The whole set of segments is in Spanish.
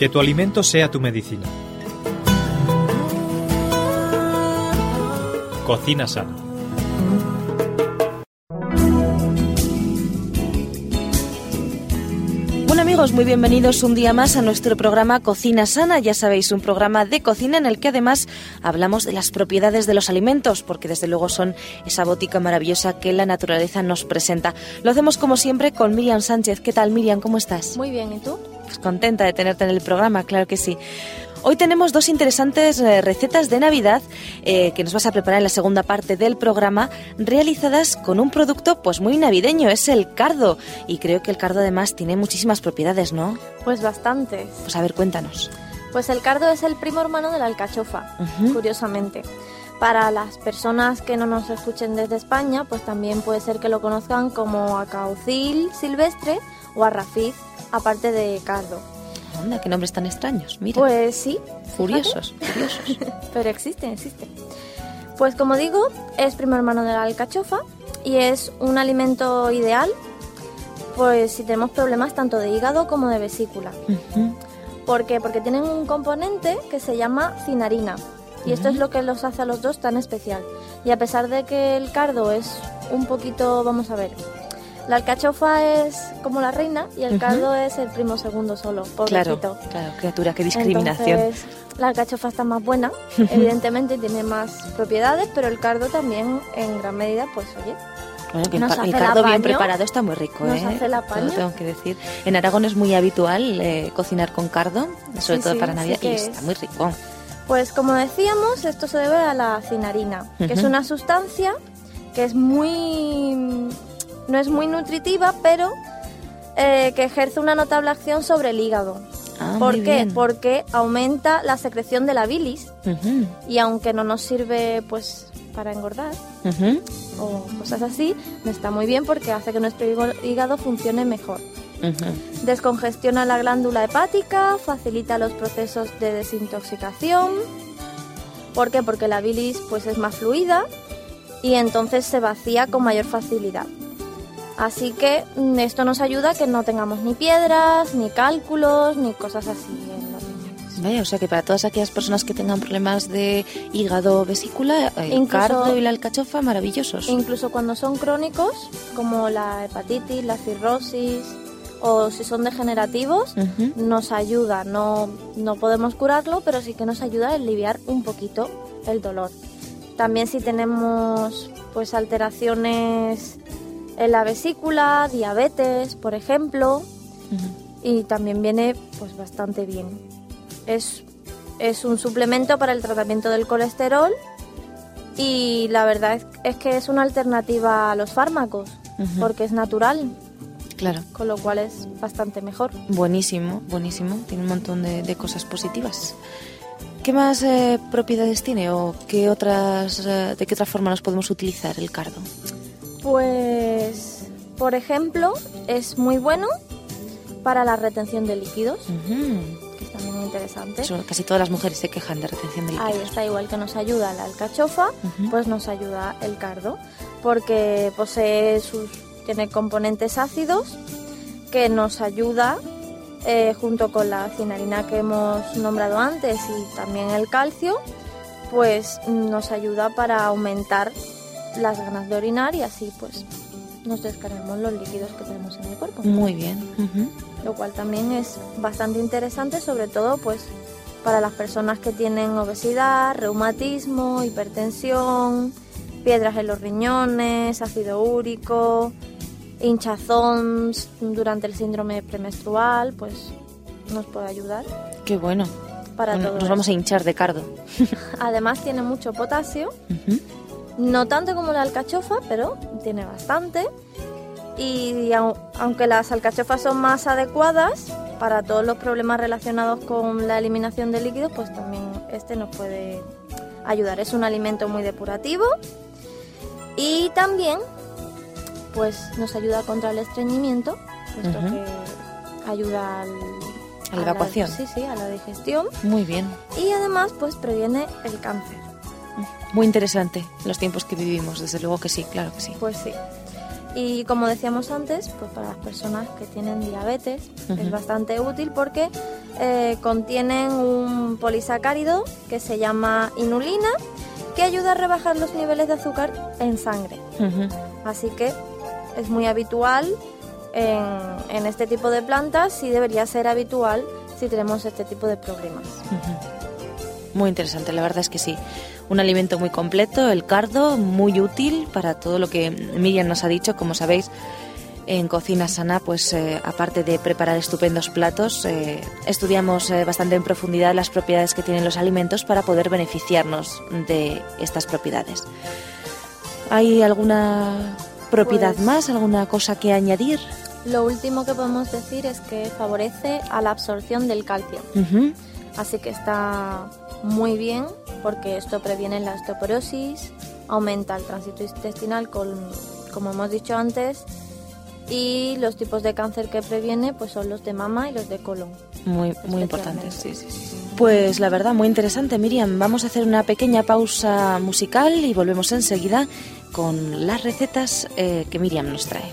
Que tu alimento sea tu medicina. Cocina sana. Bueno amigos, muy bienvenidos un día más a nuestro programa Cocina Sana. Ya sabéis, un programa de cocina en el que además hablamos de las propiedades de los alimentos, porque desde luego son esa botica maravillosa que la naturaleza nos presenta. Lo hacemos como siempre con Miriam Sánchez. ¿Qué tal Miriam? ¿Cómo estás? Muy bien, ¿y tú? Pues contenta de tenerte en el programa, claro que sí. Hoy tenemos dos interesantes eh, recetas de Navidad eh, que nos vas a preparar en la segunda parte del programa, realizadas con un producto pues muy navideño, es el cardo. Y creo que el cardo además tiene muchísimas propiedades, ¿no? Pues bastantes. Pues a ver, cuéntanos. Pues el cardo es el primo hermano de la alcachofa, curiosamente. Para las personas que no nos escuchen desde España, pues también puede ser que lo conozcan como acaucil silvestre o arrafiz, aparte de cardo. Anda, qué nombres tan extraños, mira. Pues sí. Furiosos, furiosos. Pero existen, existen. Pues como digo, es primo hermano de la alcachofa y es un alimento ideal pues si tenemos problemas tanto de hígado como de vesícula. Ujú. ¿Por qué? Porque tienen un componente que se llama cinarina. Y esto es lo que los hace a los dos tan especial. Y a pesar de que el cardo es un poquito, vamos a ver, la alcachofa es como la reina y el Ujú. cardo es el primo segundo solo, Claro, pobrecito. claro, criatura, qué discriminación. Entonces, la alcachofa está más buena, evidentemente tiene más propiedades, pero el cardo también en gran medida, pues oye, Bueno, que el, nos el cardo bien preparado está muy rico, Nos ¿eh? hace apaño. lo tengo que decir. En Aragón es muy habitual eh, cocinar con cardo, sobre Sí, todo sí, para Navidad, y está es. muy rico. Pues como decíamos, esto se debe a la cinarina, que es una sustancia que es muy... no es muy nutritiva, pero eh, que ejerce una notable acción sobre el hígado. Ah, ¿Por qué? bien. Porque aumenta la secreción de la bilis y aunque no nos sirve pues para engordar o cosas así, está muy bien porque hace que nuestro hígado- funcione mejor. Descongestiona la glándula hepática, facilita los procesos de desintoxicación. ¿Por qué? Porque la bilis pues es más fluida y entonces se vacía con mayor facilidad. Así que mm, esto nos ayuda a que no tengamos ni piedras, ni cálculos, ni cosas así en los riñones. Vaya, o sea que para todas aquellas personas que tengan problemas de hígado o vesícula, el Incluso- cardo y la alcachofa, maravillosos. Incluso cuando son crónicos, como la hepatitis, la cirrosis o si son degenerativos, nos ayuda, no, no podemos curarlo, pero sí que nos ayuda a aliviar un poquito el dolor. También si tenemos pues alteraciones en la vesícula, diabetes, por ejemplo, y también viene pues bastante bien. Es, es un suplemento para el tratamiento del colesterol y la verdad es, es que es una alternativa a los fármacos porque es natural, Claro. con lo cual es bastante mejor. Buenísimo, buenísimo. Tiene un montón de, de cosas positivas. ¿Qué más eh, propiedades tiene o qué otras, eh, de qué otra forma nos podemos utilizar el cardo? Pues, por ejemplo, es muy bueno para la retención de líquidos, Ujú. que es también interesante. Eso, casi todas las mujeres se quejan de retención de líquidos. Ahí está, igual que nos ayuda la alcachofa, pues nos ayuda el cardo, porque posee sus, tiene componentes ácidos que nos ayuda eh, junto con la cinarina que hemos nombrado antes y también el calcio, pues nos ayuda para aumentar las ganas de orinar y así pues nos descargamos los líquidos que tenemos en el cuerpo Muy bien. Lo cual también es bastante interesante, sobre todo pues para las personas que tienen obesidad, reumatismo, hipertensión, piedras en los riñones, ácido úrico, hinchazón durante el síndrome premenstrual, pues nos puede ayudar Qué bueno. para Bueno, todo. nos vamos a hinchar de cardo. Además tiene mucho potasio. No tanto como la alcachofa, pero tiene bastante. Y au- aunque las alcachofas son más adecuadas para todos los problemas relacionados con la eliminación de líquidos, pues también este nos puede ayudar. Es un alimento muy depurativo y también pues nos ayuda contra el estreñimiento, puesto que ayuda al- A la evacuación. sí, sí, a la digestión Muy bien. y además pues previene el cáncer. Muy interesante los tiempos que vivimos, desde luego que sí, claro que sí. Pues sí. Y como decíamos antes, pues para las personas que tienen diabetes es Ujú. bastante útil porque eh, contienen un polisacárido que se llama inulina que ayuda a rebajar los niveles de azúcar en sangre. Ujú. Así que es muy habitual en, en este tipo de plantas y debería ser habitual si tenemos este tipo de problemas. Muy interesante, la verdad es que sí. Un alimento muy completo, el cardo, muy útil para todo lo que Miriam nos ha dicho. Como sabéis, en Cocina Sana, pues eh, aparte de preparar estupendos platos, eh, estudiamos eh, bastante en profundidad las propiedades que tienen los alimentos para poder beneficiarnos de estas propiedades. ¿Hay alguna propiedad Pues- más, alguna cosa que añadir? Lo último que podemos decir es que favorece a la absorción del calcio. Ujú. Así que está muy bien porque esto previene la osteoporosis, aumenta el tránsito intestinal, con- como hemos dicho antes, y los tipos de cáncer que previene pues son los de mama y los de colon. Muy, muy importante. Especialmente. Sí, sí, sí. Pues la verdad, muy interesante, Miriam. Vamos a hacer una pequeña pausa musical y volvemos enseguida con las recetas eh, que Miriam nos trae.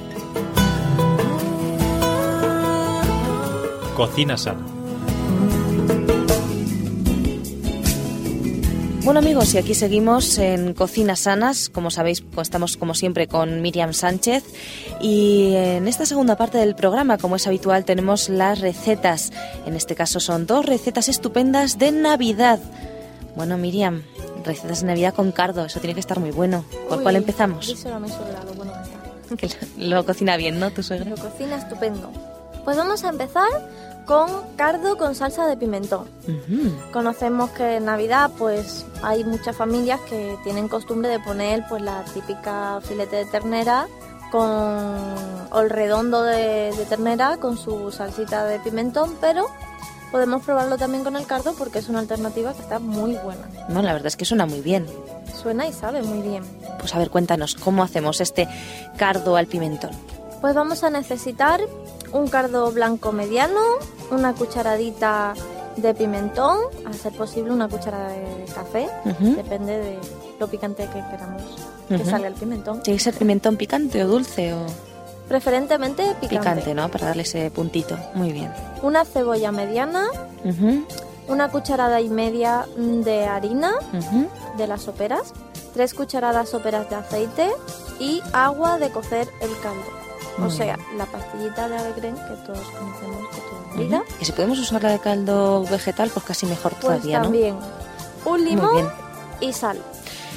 Cocina sana. Bueno amigos, y aquí seguimos en Cocinas Sanas, como sabéis, estamos como siempre con Miriam Sánchez y en esta segunda parte del programa, como es habitual, tenemos las recetas. En este caso son dos recetas estupendas de Navidad. Bueno Miriam, recetas de Navidad con cardo, eso tiene que estar muy bueno. ¿Por Uy, cuál empezamos? díselo a mi suegra, lo bueno que está. Que lo, lo cocina bien, ¿no? Tu suegra. Lo cocina estupendo. Pues vamos a empezar con cardo con salsa de pimentón. Conocemos que en Navidad pues hay muchas familias que tienen costumbre de poner pues la típica filete de ternera con o el redondo de, de ternera con su salsita de pimentón, pero podemos probarlo también con el cardo porque es una alternativa que está muy buena. No, la verdad es que suena muy bien. Suena y sabe muy bien. Pues a ver, cuéntanos, ¿cómo hacemos este cardo al pimentón? Pues vamos a necesitar un cardo blanco mediano, una cucharadita de pimentón, a ser posible una cucharada de café, depende de lo picante que queramos que Ujú. salga el pimentón. ¿Tiene que ser pimentón picante o dulce o Preferentemente picante. picante, ¿no? Para darle ese puntito. Muy bien. Una cebolla mediana, una cucharada y media de harina de las soperas, tres cucharadas soperas de aceite y agua de cocer el caldo. O sea, la pastillita de alegren que todos conocemos toda la vida. Ujú. Y si podemos usarla de caldo vegetal, pues casi mejor Pues todavía, ¿no? también un Muy limón y sal.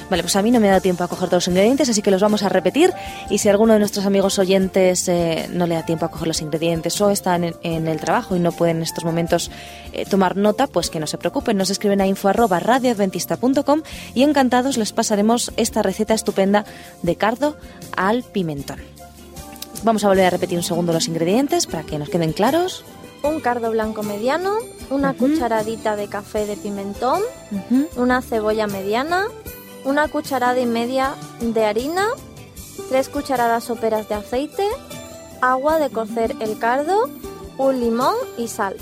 Vale, pues a mí no me da tiempo a coger todos los ingredientes, así que los vamos a repetir. Y si alguno de nuestros amigos oyentes eh, no le da tiempo a coger los ingredientes o están en, en el trabajo y no pueden en estos momentos eh, tomar nota, pues que no se preocupen. Nos escriben a info arroba radioadventista.com y encantados les pasaremos esta receta estupenda de cardo al pimentón. Vamos a volver a repetir un segundo los ingredientes para que nos queden claros. Un cardo blanco mediano, una cucharadita de café de pimentón, una cebolla mediana, una cucharada y media de harina, tres cucharadas soperas de aceite, agua de cocer el cardo, un limón y sal.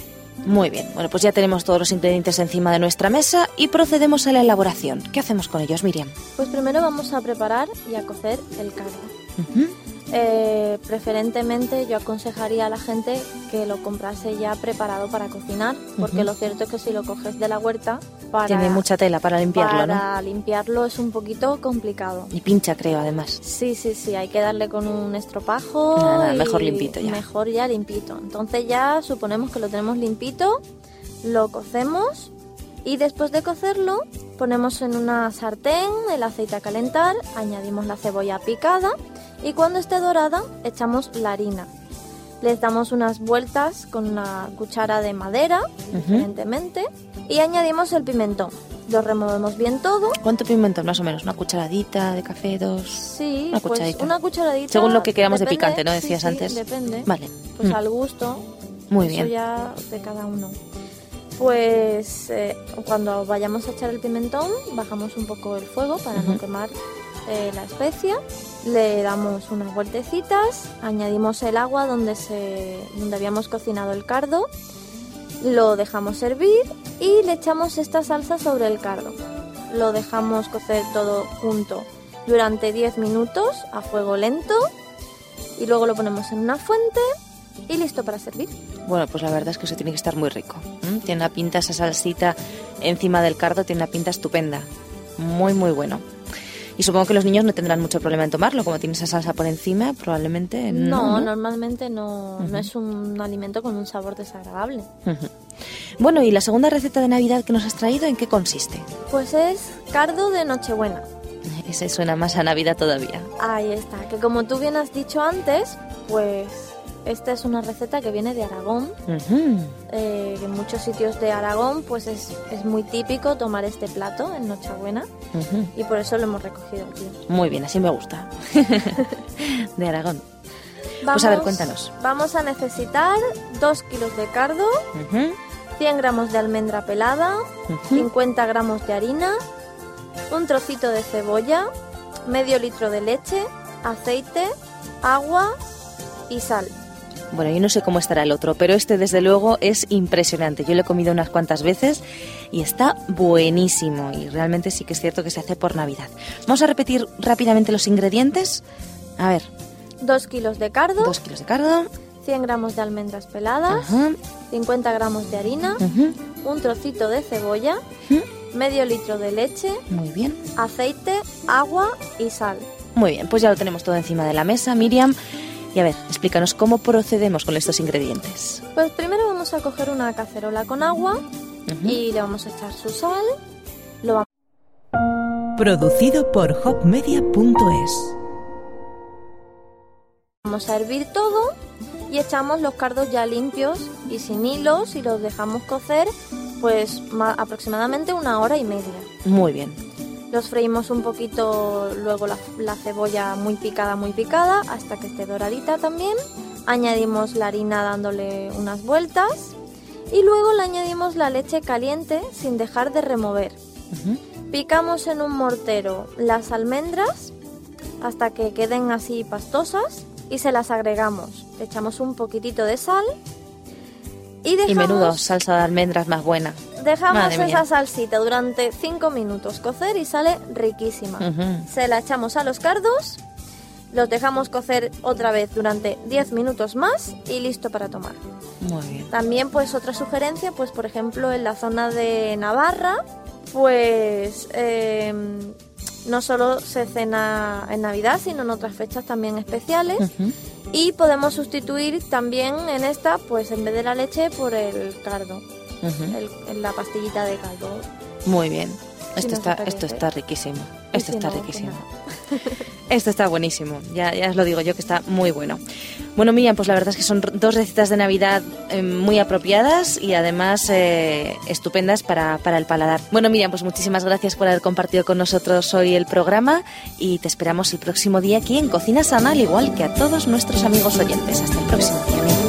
Muy bien, bueno, pues ya tenemos todos los ingredientes encima de nuestra mesa y procedemos a la elaboración. ¿Qué hacemos con ellos, Miriam? Pues primero vamos a preparar y a cocer el cardo. Eh, preferentemente yo aconsejaría a la gente que lo comprase ya preparado para cocinar, porque lo cierto es que si lo coges de la huerta, para, Tiene mucha tela para limpiarlo, ¿no? para limpiarlo es un poquito complicado. Y pincha, creo, además. Sí, sí, sí, hay que darle con un estropajo. Nada, nada, y mejor limpito ya. Mejor ya limpito. Entonces ya suponemos que lo tenemos limpito, lo cocemos y después de cocerlo ponemos en una sartén el aceite a calentar, añadimos la cebolla picada y cuando esté dorada echamos la harina. Les damos unas vueltas con una cuchara de madera, diferentemente, y añadimos el pimentón. Lo removemos bien todo ¿Cuánto pimentón, más o menos? ¿Una cucharadita de café, dos? Sí, Una pues cucharadita. una cucharadita. Según lo que queramos de picante, ¿no? sí, Decías sí, antes. Depende. Vale. Pues Mm. al gusto. Muy Eso bien. ya de cada uno. Pues eh, cuando vayamos a echar el pimentón, bajamos un poco el fuego para no quemar eh, la especia. Le damos unas vueltecitas, añadimos el agua donde, se, donde habíamos cocinado el cardo, lo dejamos hervir y le echamos esta salsa sobre el cardo. Lo dejamos cocer todo junto durante 10 minutos a fuego lento y luego lo ponemos en una fuente y listo para servir. Bueno, pues la verdad es que eso tiene que estar muy rico. Tiene una pinta, esa salsita encima del cardo, tiene una pinta estupenda. Muy, muy bueno. Y supongo que los niños no tendrán mucho problema en tomarlo, como tiene esa salsa por encima, probablemente no. No, ¿no? normalmente no, no es un alimento con un sabor desagradable. Bueno, y la segunda receta de Navidad que nos has traído, ¿en qué consiste? Pues es cardo de Nochebuena. Ese suena más a Navidad todavía. Ahí está, que como tú bien has dicho antes, pues esta es una receta que viene de Aragón. Eh, en muchos sitios de Aragón pues es, es muy típico tomar este plato en Nochebuena y por eso lo hemos recogido aquí. Muy bien, así me gusta. de Aragón. Pues a ver, cuéntanos. Vamos a necesitar 2 kilos de cardo, Ujú, 100 gramos de almendra pelada, ujú. 50 gramos de harina, un trocito de cebolla, medio litro de leche, aceite, agua y sal. Bueno, yo no sé cómo estará el otro, pero este desde luego es impresionante. Yo lo he comido unas cuantas veces y está buenísimo. Y realmente sí que es cierto que se hace por Navidad. Vamos a repetir rápidamente los ingredientes. A ver, 2 kilos de cardo, dos kilos de cardo. 100 gramos de almendras peladas, Ajá, 50 gramos de harina, un trocito de cebolla, medio litro de leche, Muy bien. aceite, agua y sal. Muy bien, pues ya lo tenemos todo encima de la mesa, Miriam. Y a ver, explícanos cómo procedemos con estos ingredientes. Pues primero vamos a coger una cacerola con agua y le vamos a echar su sal. Lo vamos Producido por hopmedia.es. Vamos a hervir todo y echamos los cardos ya limpios y sin hilos y los dejamos cocer pues ma- aproximadamente una hora y media. Muy bien. Los freímos un poquito, luego la, la cebolla muy picada, muy picada, hasta que esté doradita también. Añadimos la harina dándole unas vueltas y luego le añadimos la leche caliente sin dejar de remover. Picamos en un mortero las almendras hasta que queden así pastosas y se las agregamos. Le echamos un poquitito de sal y dejamos, Y menudo, salsa de almendras más buena. Dejamos Madre esa mía. salsita durante 5 minutos cocer y sale riquísima. Se la echamos a los cardos, los dejamos cocer otra vez durante 10 minutos más y listo para tomar. Muy bien. También pues otra sugerencia, pues por ejemplo en la zona de Navarra, pues eh, no solo se cena en Navidad, sino en otras fechas también especiales. Y podemos sustituir también en esta, pues en vez de la leche, por el cardo, El- la pastillita de caldo. Muy bien. Esto, está, esto está riquísimo. Esto si está no, riquísimo. Esto está buenísimo. Ya, ya os lo digo yo que está muy bueno. Bueno, Miriam, pues la verdad es que son dos recetas de Navidad eh, muy apropiadas y además eh, estupendas para, para el paladar. Bueno, Miriam, pues muchísimas gracias por haber compartido con nosotros hoy el programa y te esperamos el próximo día aquí en Cocina Sana, al igual que a todos nuestros amigos oyentes. Hasta el próximo día. Miriam.